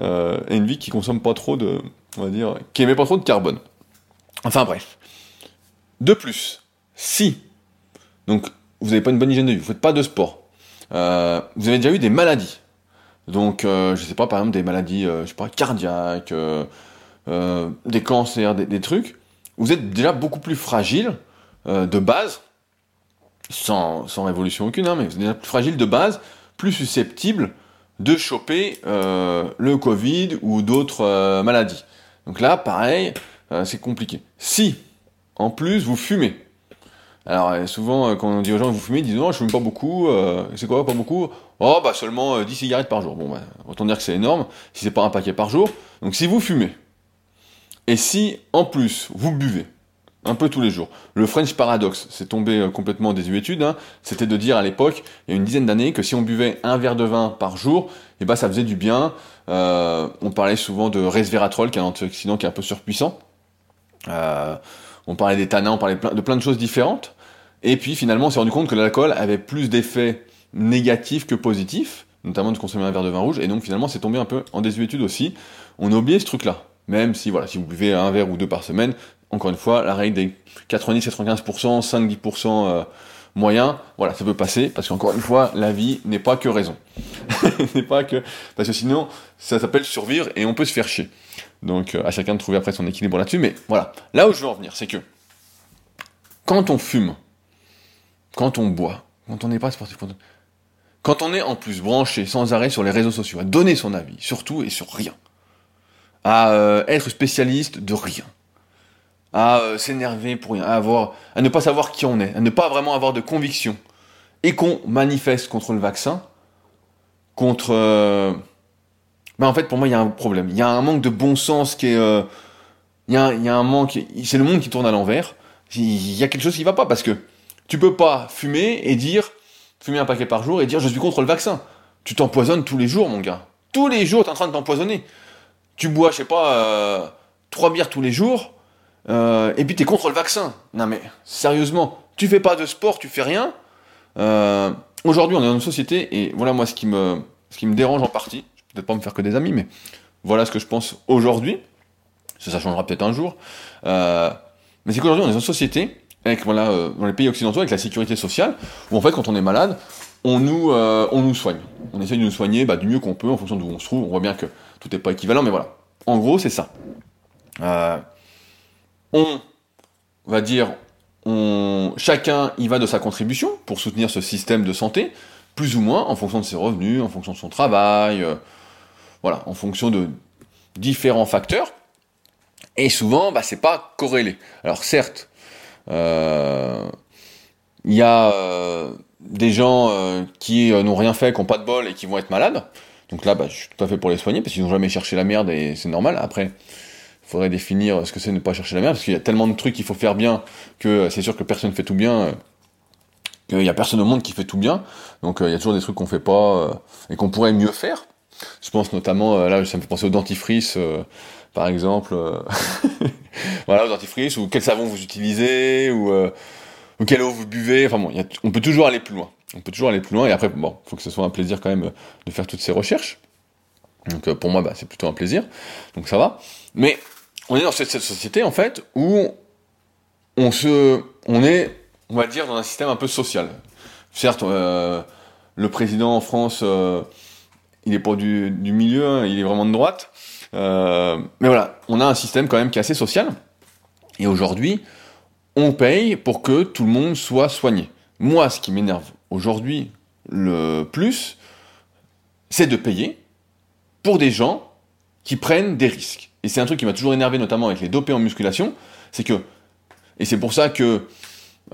et une vie qui consomme pas trop de, on va dire, qui émet pas trop de carbone. Enfin bref. De plus, si, donc vous n'avez pas une bonne hygiène de vie, vous faites pas de sport, euh, vous avez déjà eu des maladies, donc euh, je sais pas, par exemple des maladies, euh, je sais pas, cardiaques, euh, des cancers, des, des, trucs, vous êtes déjà beaucoup plus fragile de base, sans, sans révolution aucune, hein, mais vous êtes déjà plus fragile de base, plus susceptible de choper le Covid ou d'autres maladies. Donc là, pareil, euh, c'est compliqué. Si, en plus, vous fumez. Alors euh, souvent, euh, quand on dit aux gens vous fumez, ils disent non, je fume pas beaucoup. c'est quoi, pas beaucoup? Oh, bah seulement 10 cigarettes par jour. Bon, bah, autant dire que c'est énorme, si c'est pas un paquet par jour. Donc si vous fumez, et si en plus vous buvez, un peu tous les jours. Le French Paradox, c'est tombé euh, complètement des désuétude, hein. c'était de dire à l'époque, il y a une dizaine d'années, que si on buvait un verre de vin par jour, eh ben ça faisait du bien. Euh, on parlait souvent de resveratrol, qui est un antioxydant qui est un peu surpuissant. Euh, on parlait des tanins, on parlait de plein de choses différentes. Et puis finalement, on s'est rendu compte que l'alcool avait plus d'effets négatifs que positifs, notamment de consommer un verre de vin rouge. Et donc finalement, c'est tombé un peu en désuétude aussi. On a oublié ce truc-là. Même si voilà, si vous buvez un verre ou deux par semaine, encore une fois, la règle des 90-95%, 5-10% moyen, voilà, ça peut passer, parce qu'encore une fois, la vie n'est pas que raison. n'est pas que. Parce que sinon, ça s'appelle survivre et on peut se faire chier. Donc euh, à chacun de trouver après son équilibre là-dessus. Mais voilà, là où je veux en venir, c'est que quand on fume, quand on boit, quand on n'est pas sportif, quand on est en plus branché sans arrêt sur les réseaux sociaux, à donner son avis, sur tout et sur rien, à euh, être spécialiste de rien, à euh, s'énerver pour rien, à, ne pas savoir qui on est, à ne pas vraiment avoir de conviction, et qu'on manifeste contre le vaccin, contre... Euh, ben en fait, pour moi, il y a un problème. Il y a un manque de bon sens qui est... Euh, il, y a, un manque... C'est le monde qui tourne à l'envers. Il y a quelque chose qui va pas, parce que tu peux pas fumer et dire... Fumer un paquet par jour et dire je suis contre le vaccin. Tu t'empoisonnes tous les jours, mon gars. Tous les jours, tu es en train de t'empoisonner. Tu bois, je sais pas, trois bières tous les jours, euh, et puis tu es contre le vaccin. Non mais sérieusement, tu fais pas de sport, tu fais rien. Euh, aujourd'hui, on est dans une société et voilà moi ce qui me ce qui me dérange en partie. Je vais peut-être pas me faire que des amis, mais voilà ce que je pense aujourd'hui. Ça, ça changera peut-être un jour. Euh, mais c'est qu'aujourd'hui, on est dans une société avec voilà dans les pays occidentaux avec la sécurité sociale où en fait quand on est malade, on nous on nous soigne. On essaye de nous soigner bah, du mieux qu'on peut en fonction d'où on se trouve. On voit bien que tout n'est pas équivalent, mais voilà. En gros, c'est ça. On va dire, chacun y va de sa contribution pour soutenir ce système de santé, plus ou moins en fonction de ses revenus, en fonction de son travail, euh, voilà, en fonction de différents facteurs. Et souvent, bah, c'est pas corrélé. Alors certes, euh, il y a euh, des gens qui n'ont rien fait, qui n'ont pas de bol et qui vont être malades. Donc là, bah, je suis tout à fait pour les soigner parce qu'ils n'ont jamais cherché la merde et c'est normal. Après, faudrait définir ce que c'est ne pas chercher la merde, parce qu'il y a tellement de trucs qu'il faut faire bien que c'est sûr que personne ne fait tout bien, euh, qu'il n'y a personne au monde qui fait tout bien, donc euh, il y a toujours des trucs qu'on fait pas euh, et qu'on pourrait mieux faire. Je pense notamment, là ça me fait penser au dentifrice, par exemple, voilà, au dentifrice, ou quel savon vous utilisez, ou, quelle eau vous buvez, enfin bon, on peut toujours aller plus loin. On peut toujours aller plus loin, et après, bon, faut que ce soit un plaisir quand même de faire toutes ces recherches. Donc pour moi, bah, c'est plutôt un plaisir, donc ça va. Mais on est dans cette, société en fait où on se, on est, on va dire, dans un système un peu social. Certes, euh, le président en France, euh, il est pas du, milieu, hein, il est vraiment de droite. Euh, mais voilà, on a un système quand même qui est assez social. Et aujourd'hui, on paye pour que tout le monde soit soigné. Moi, ce qui m'énerve aujourd'hui le plus, c'est de payer pour des gens qui prennent des risques et c'est un truc qui m'a toujours énervé, notamment avec les dopés en musculation, c'est que, et c'est pour ça que,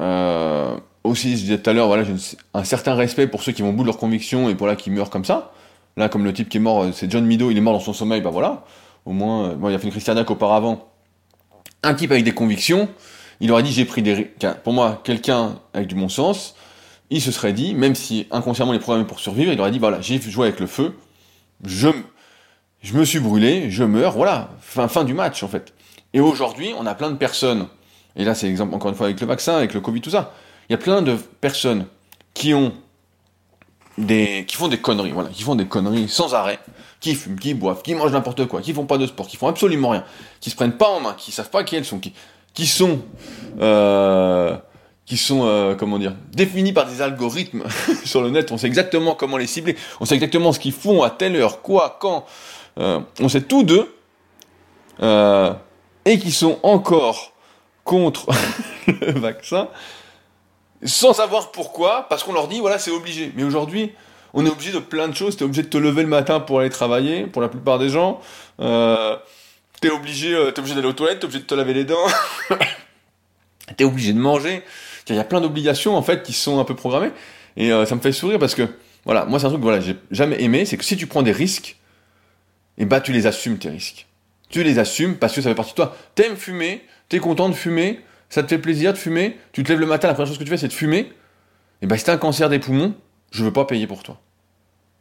euh, aussi, je disais tout à l'heure, voilà, j'ai un certain respect pour ceux qui vont au bout de leur conviction et pour là qui meurent comme ça. Là, comme le type qui est mort, c'est John Mido, il est mort dans son sommeil, bah voilà. Au moins, euh, bon, il a fait une Christianac auparavant. Un type avec des convictions, il aurait dit j'ai pris des pour moi quelqu'un avec du bon sens il se serait dit même si inconsciemment il est programmé pour survivre il aurait dit voilà j'ai joué avec le feu je je me suis brûlé, je meurs, voilà, fin, fin du match en fait. Et aujourd'hui, on a plein de personnes, et là c'est l'exemple encore une fois avec le vaccin, avec le Covid, tout ça, il y a plein de personnes qui ont des, qui font des conneries, voilà, qui font des conneries sans arrêt, qui fument, qui boivent, qui mangent n'importe quoi, qui font pas de sport, qui font absolument rien, qui se prennent pas en main, qui savent pas qui elles sont, qui, qui sont, euh, qui sont, euh, comment dire, définis par des algorithmes sur le net. On sait exactement comment les cibler, on sait exactement ce qu'ils font à telle heure, quoi, quand, on sait tous deux, euh, et qui sont encore contre le vaccin, sans savoir pourquoi, parce qu'on leur dit, voilà, c'est obligé. Mais aujourd'hui, on est obligé de plein de choses. T'es obligé de te lever le matin pour aller travailler, pour la plupart des gens. Euh, t'es obligé, euh, obligé d'aller aux toilettes, t'es obligé de te laver les dents. t'es obligé de manger. Il y a plein d'obligations, en fait, qui sont un peu programmées. Et ça me fait sourire parce que, voilà, moi, c'est un truc que voilà, j'ai jamais aimé, c'est que si tu prends des risques, et bah tu les assumes tes risques. Tu les assumes parce que ça fait partie de toi. T'aimes fumer, t'es content de fumer, ça te fait plaisir de fumer, tu te lèves le matin, la première chose que tu fais c'est de fumer, et eh ben si t'as un cancer des poumons, je veux pas payer pour toi.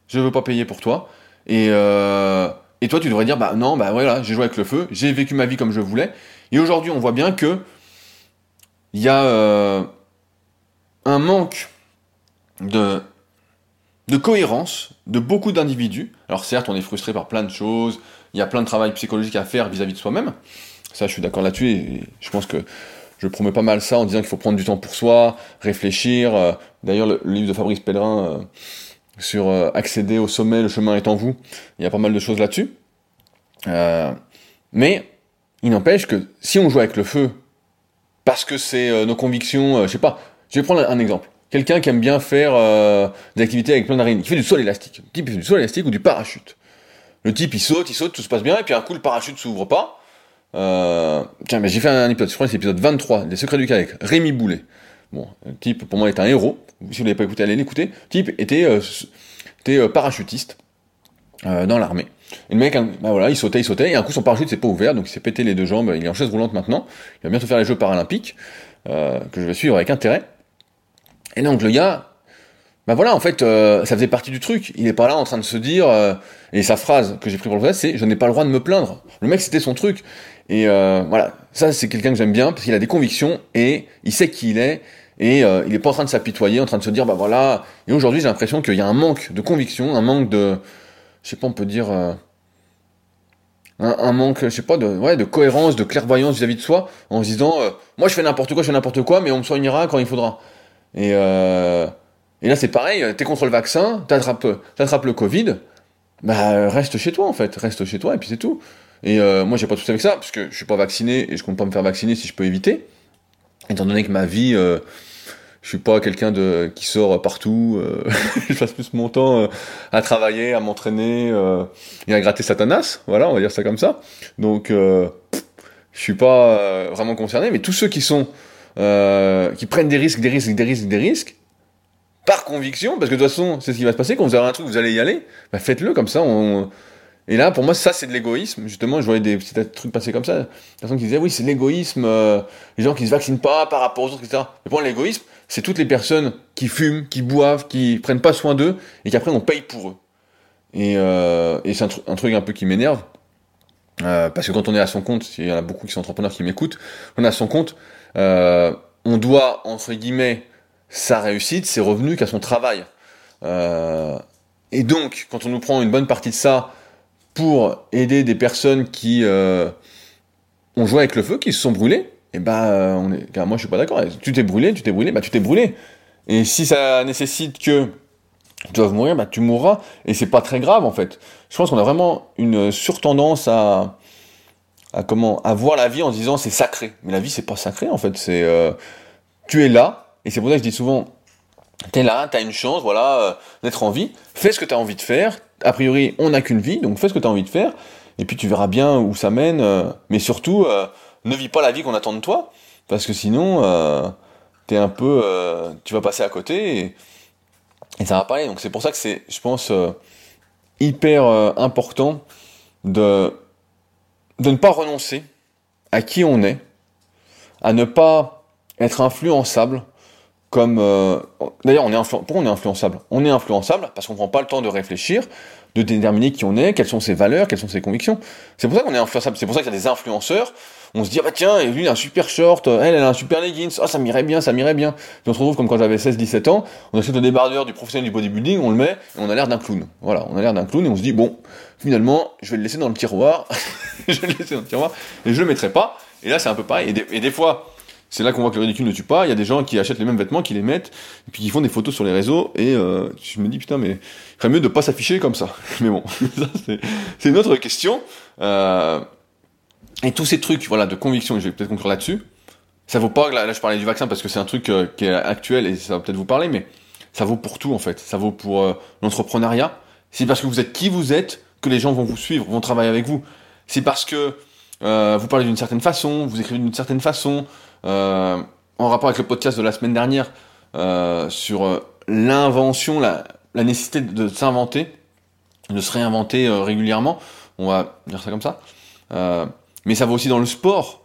Je veux pas payer pour toi. Et, euh, et toi tu devrais dire bah non, bah voilà, j'ai joué avec le feu, j'ai vécu ma vie comme je voulais. Et aujourd'hui on voit bien que il y a euh, un manque de, de cohérence de beaucoup d'individus. Alors certes on est frustré par plein de choses, il y a plein de travail psychologique à faire vis-à-vis de soi-même. Ça je suis d'accord là-dessus et je pense que je promets pas mal ça en disant qu'il faut prendre du temps pour soi, réfléchir. Euh, d'ailleurs, le, livre de Fabrice Pellerin euh, sur euh, accéder au sommet, le chemin est en vous, il y a pas mal de choses là-dessus. mais il n'empêche que si on joue avec le feu, parce que c'est nos convictions, je sais pas, je vais prendre un, exemple. Quelqu'un qui aime bien faire des activités avec plein d'araignées, qui fait du saut élastique. Le type il fait du saut élastique ou du parachute. Le type il saute, il saute, tout se passe bien, et puis un coup le parachute s'ouvre pas, euh, tiens, mais j'ai fait un épisode, je crois c'est l'épisode 23, Les secrets du kayak, Rémi Boulet. Bon, le type, pour moi, est un héros. Si vous l'avez pas écouté, allez l'écouter. Le type était, euh, était euh, parachutiste euh, dans l'armée. Et le mec, bah voilà, il sautait, il sautait, et un coup son parachute s'est pas ouvert, donc il s'est pété les deux jambes, il est en chaise roulante maintenant. Il va bientôt faire les Jeux paralympiques, que je vais suivre avec intérêt. Et donc le gars, bah voilà, en fait, ça faisait partie du truc. Il est pas là en train de se dire, et sa phrase que j'ai pris pour le c'est je n'ai pas le droit de me plaindre. Le mec, c'était son truc. Et euh, voilà, ça c'est quelqu'un que j'aime bien parce qu'il a des convictions et il sait qui il est et euh, il est pas en train de s'apitoyer, en train de se dire bah voilà. Et aujourd'hui j'ai l'impression qu'il y a un manque de conviction, un manque de, je sais pas, on peut dire euh, un, manque, je sais pas, de ouais, de cohérence, de clairvoyance vis-à-vis de soi, en se disant moi je fais n'importe quoi, je fais n'importe quoi, mais on me soignera quand il faudra. Et et là c'est pareil, t'es contre le vaccin, t'attrapes t'attrapes le Covid, bah reste chez toi en fait, reste chez toi et puis c'est tout. Et euh, moi, j'ai pas tout avec ça, parce que je suis pas vacciné et je compte pas me faire vacciner si je peux éviter. Étant donné que ma vie, euh, je suis pas quelqu'un de qui sort partout. Euh, je passe plus mon temps euh, à travailler, à m'entraîner euh, et à gratter Satanas. Voilà, on va dire ça comme ça. Donc, je suis pas vraiment concerné. Mais tous ceux qui sont qui prennent des risques, des risques, des risques, des risques, par conviction, parce que de toute façon, c'est ce qui va se passer. Quand vous avez un truc, vous allez y aller. Bah, faites-le comme ça. Et là, pour moi, ça, c'est de l'égoïsme. Justement, je voyais des petits trucs passer comme ça. Des personnes qui disaient, oui, c'est l'égoïsme, euh, les gens qui se vaccinent pas par rapport aux autres, etc. Mais pour moi, l'égoïsme, c'est toutes les personnes qui fument, qui boivent, qui prennent pas soin d'eux, et qu'après, on paye pour eux. Et, euh, c'est un, truc un peu qui m'énerve. Euh, parce que quand on est à son compte, il y en a beaucoup qui sont entrepreneurs qui m'écoutent, on est à son compte, euh, on doit, entre guillemets, sa réussite, ses revenus qu'à son travail. Euh, et donc, quand on nous prend une bonne partie de ça, pour aider des personnes qui euh, ont joué avec le feu, qui se sont brûlées, et on est, moi je suis pas d'accord. Tu t'es brûlé, tu t'es brûlé, bah tu t'es brûlé. Et si ça nécessite que tu doives mourir, bah tu mourras. Et c'est pas très grave en fait. Je pense qu'on a vraiment une surtendance à, à comment, à voir la vie en disant c'est sacré. Mais la vie c'est pas sacré en fait. C'est, euh, tu es là. Et c'est pour ça que je dis souvent, t'es là, t'as une chance, voilà, euh, d'être en vie. Fais ce que t'as envie de faire a priori, on n'a qu'une vie, donc fais ce que tu as envie de faire, et puis tu verras bien où ça mène. Euh, mais surtout, euh, ne vis pas la vie qu'on attend de toi, parce que sinon, t'es un peu, tu vas passer à côté et, et ça va pas aller. Donc c'est pour ça que c'est, je pense, hyper important de de ne pas renoncer à qui on est, à ne pas être influençable comme euh, d'ailleurs on pourquoi on est influençable? On est influençable parce qu'on prend pas le temps de réfléchir, de déterminer qui on est, quelles sont ses valeurs, quelles sont ses convictions. C'est pour ça qu'on est influençable. C'est pour ça qu'il y a des influenceurs. On se dit ah bah tiens, lui il a un super short, elle elle a un super leggings, ah ça m'irait bien, ça m'irait bien. Et on se retrouve comme quand j'avais 16-17 ans, on achète le débardeur du professionnel du bodybuilding, on le met et on a l'air d'un clown. Voilà, on a l'air d'un clown et on se dit bon, finalement je vais le laisser dans le tiroir, je vais le laisser dans le tiroir et je le mettrai pas. Et là c'est un peu pareil. et des fois c'est là qu'on voit que le ridicule ne tue pas. Il y a des gens qui achètent les mêmes vêtements, qui les mettent, et puis qui font des photos sur les réseaux, et euh, je me dis, putain, mais il ferait mieux de pas s'afficher comme ça. Mais bon, c'est une autre question. Euh, et tous ces trucs, voilà, de conviction, et je vais peut-être conclure là-dessus, ça vaut pas, là, je parlais du vaccin parce que c'est un truc euh, qui est actuel, et ça va peut-être vous parler, mais ça vaut pour tout, en fait. Ça vaut pour euh, l'entrepreneuriat. C'est parce que vous êtes qui vous êtes que les gens vont vous suivre, vont travailler avec vous. C'est parce que euh, vous parlez d'une certaine façon, vous écrivez d'une certaine façon, euh, en rapport avec le podcast de la semaine dernière sur l'invention, la, la, nécessité de, s'inventer, de se réinventer régulièrement. On va dire ça comme ça. Mais ça va aussi dans le sport.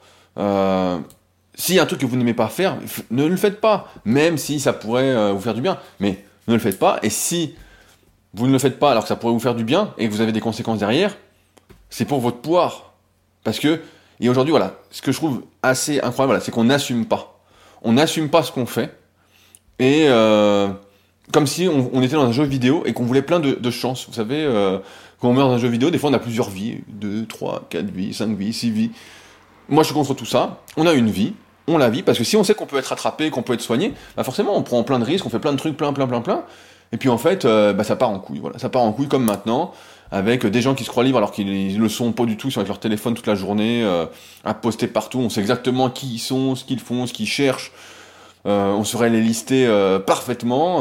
s'il y a un truc que vous n'aimez pas faire, ne le faites pas, même si ça pourrait euh, vous faire du bien. Mais ne le faites pas, et si vous ne le faites pas alors que ça pourrait vous faire du bien, et que vous avez des conséquences derrière, c'est pour votre pouvoir. Parce que, et aujourd'hui, voilà, ce que je trouve assez incroyable, c'est qu'on n'assume pas. On n'assume pas ce qu'on fait, et euh, comme si on, était dans un jeu vidéo et qu'on voulait plein de, de chances. Vous savez, euh, quand on meurt dans un jeu vidéo, des fois on a plusieurs vies, 2, 3, 4 vies, 5 vies, 6 vies. Moi je suis contre tout ça, on a une vie, on la vit, parce que si on sait qu'on peut être attrapé, qu'on peut être soigné, bah forcément on prend plein de risques, on fait plein de trucs, plein, plein, plein, plein, et puis en fait, euh, bah ça part en couille, voilà, ça part en couille comme maintenant, avec des gens qui se croient libres alors qu'ils le sont pas du tout, ils sont avec leur téléphone toute la journée, euh, à poster partout, on sait exactement qui ils sont, ce qu'ils font, ce qu'ils cherchent, euh, on saurait les lister parfaitement,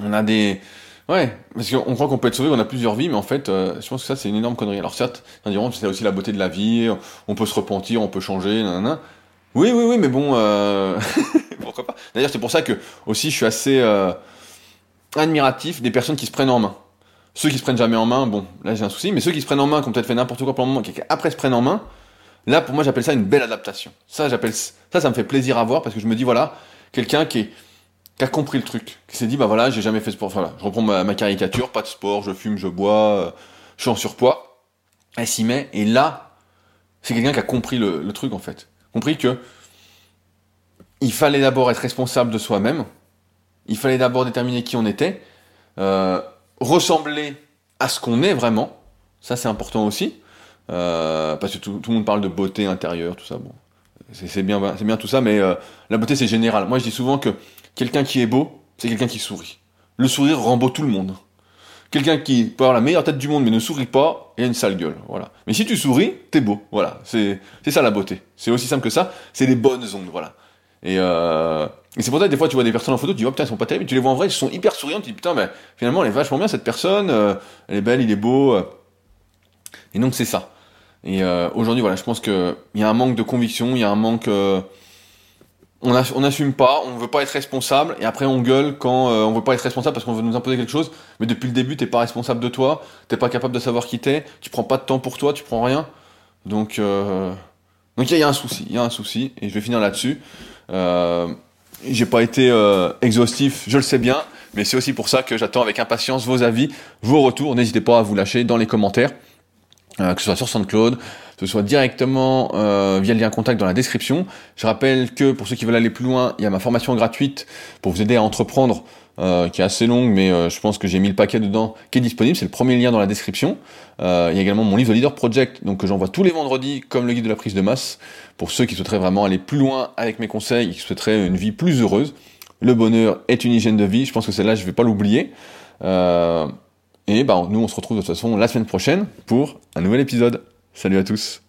on a des... Ouais, parce qu'on croit qu'on peut être sauvé, on a plusieurs vies, mais en fait, euh, je pense que ça, c'est une énorme connerie. Alors certes, diront, c'est aussi la beauté de la vie, on peut se repentir, on peut changer, nanana. Oui, oui, oui, mais bon, euh... pourquoi pas D'ailleurs, c'est pour ça que, aussi, je suis assez euh, admiratif des personnes qui se prennent en main. Ceux qui se prennent jamais en main, bon, là j'ai un souci, mais ceux qui se prennent en main, qui ont peut-être fait n'importe quoi pour le moment, qui après se prennent en main, là, pour moi, j'appelle ça une belle adaptation. Ça, j'appelle ça, ça me fait plaisir à voir, parce que je me dis, voilà, quelqu'un qui est qui a compris le truc, qui s'est dit bah voilà, j'ai jamais fait de sport, voilà, je reprends ma, caricature, pas de sport, je fume, je bois, euh, je suis en surpoids, elle s'y met, et là, c'est quelqu'un qui a compris le, le, truc en fait, compris que il fallait d'abord être responsable de soi-même, il fallait d'abord déterminer qui on était, euh, ressembler à ce qu'on est vraiment, ça c'est important aussi, euh, parce que tout, tout, le monde parle de beauté intérieure, tout ça, bon, c'est bien, c'est bien tout ça, mais euh, la beauté c'est général. Moi je dis souvent que Quelqu'un qui est beau, c'est quelqu'un qui sourit. Le sourire rend beau tout le monde. Quelqu'un qui peut avoir la meilleure tête du monde mais ne sourit pas, il a une sale gueule. Voilà. Mais si tu souris, t'es beau. Voilà. C'est ça la beauté. C'est aussi simple que ça. C'est les bonnes ondes. Voilà. Et, euh, et c'est pour ça que des fois tu vois des personnes en photo, tu dis oh putain ils sont pas terribles, tu les vois en vrai, ils sont hyper souriants, tu dis putain mais finalement elle est vachement bien cette personne, euh, elle est belle, il est beau. Euh. Et donc c'est ça. Et euh, aujourd'hui voilà, je pense que il y a un manque de conviction, il y a un manque euh, on n'assume pas, on veut pas être responsable, et après on gueule quand euh, on veut pas être responsable parce qu'on veut nous imposer quelque chose, mais depuis le début t'es pas responsable de toi, t'es pas capable de savoir qui t'es, tu prends pas de temps pour toi, tu prends rien. Donc euh, donc il y, y, a un souci, il y a un souci, et je vais finir là-dessus. Euh, J'ai pas été euh, exhaustif, je le sais bien, mais c'est aussi pour ça que j'attends avec impatience vos avis, vos retours. N'hésitez pas à vous lâcher dans les commentaires. Euh, que ce soit sur SoundCloud, que ce soit directement euh, via le lien contact dans la description. Je rappelle que pour ceux qui veulent aller plus loin, il y a ma formation gratuite pour vous aider à entreprendre, euh, qui est assez longue, mais je pense que j'ai mis le paquet dedans, qui est disponible. C'est le premier lien dans la description. Il y a également mon livre de Leader Project, donc que j'envoie tous les vendredis, comme le guide de la prise de masse, pour ceux qui souhaiteraient vraiment aller plus loin avec mes conseils qui souhaiteraient une vie plus heureuse. Le bonheur est une hygiène de vie. Je pense que celle-là, je vais pas l'oublier. Et bah, nous, on se retrouve de toute façon la semaine prochaine pour un nouvel épisode. Salut à tous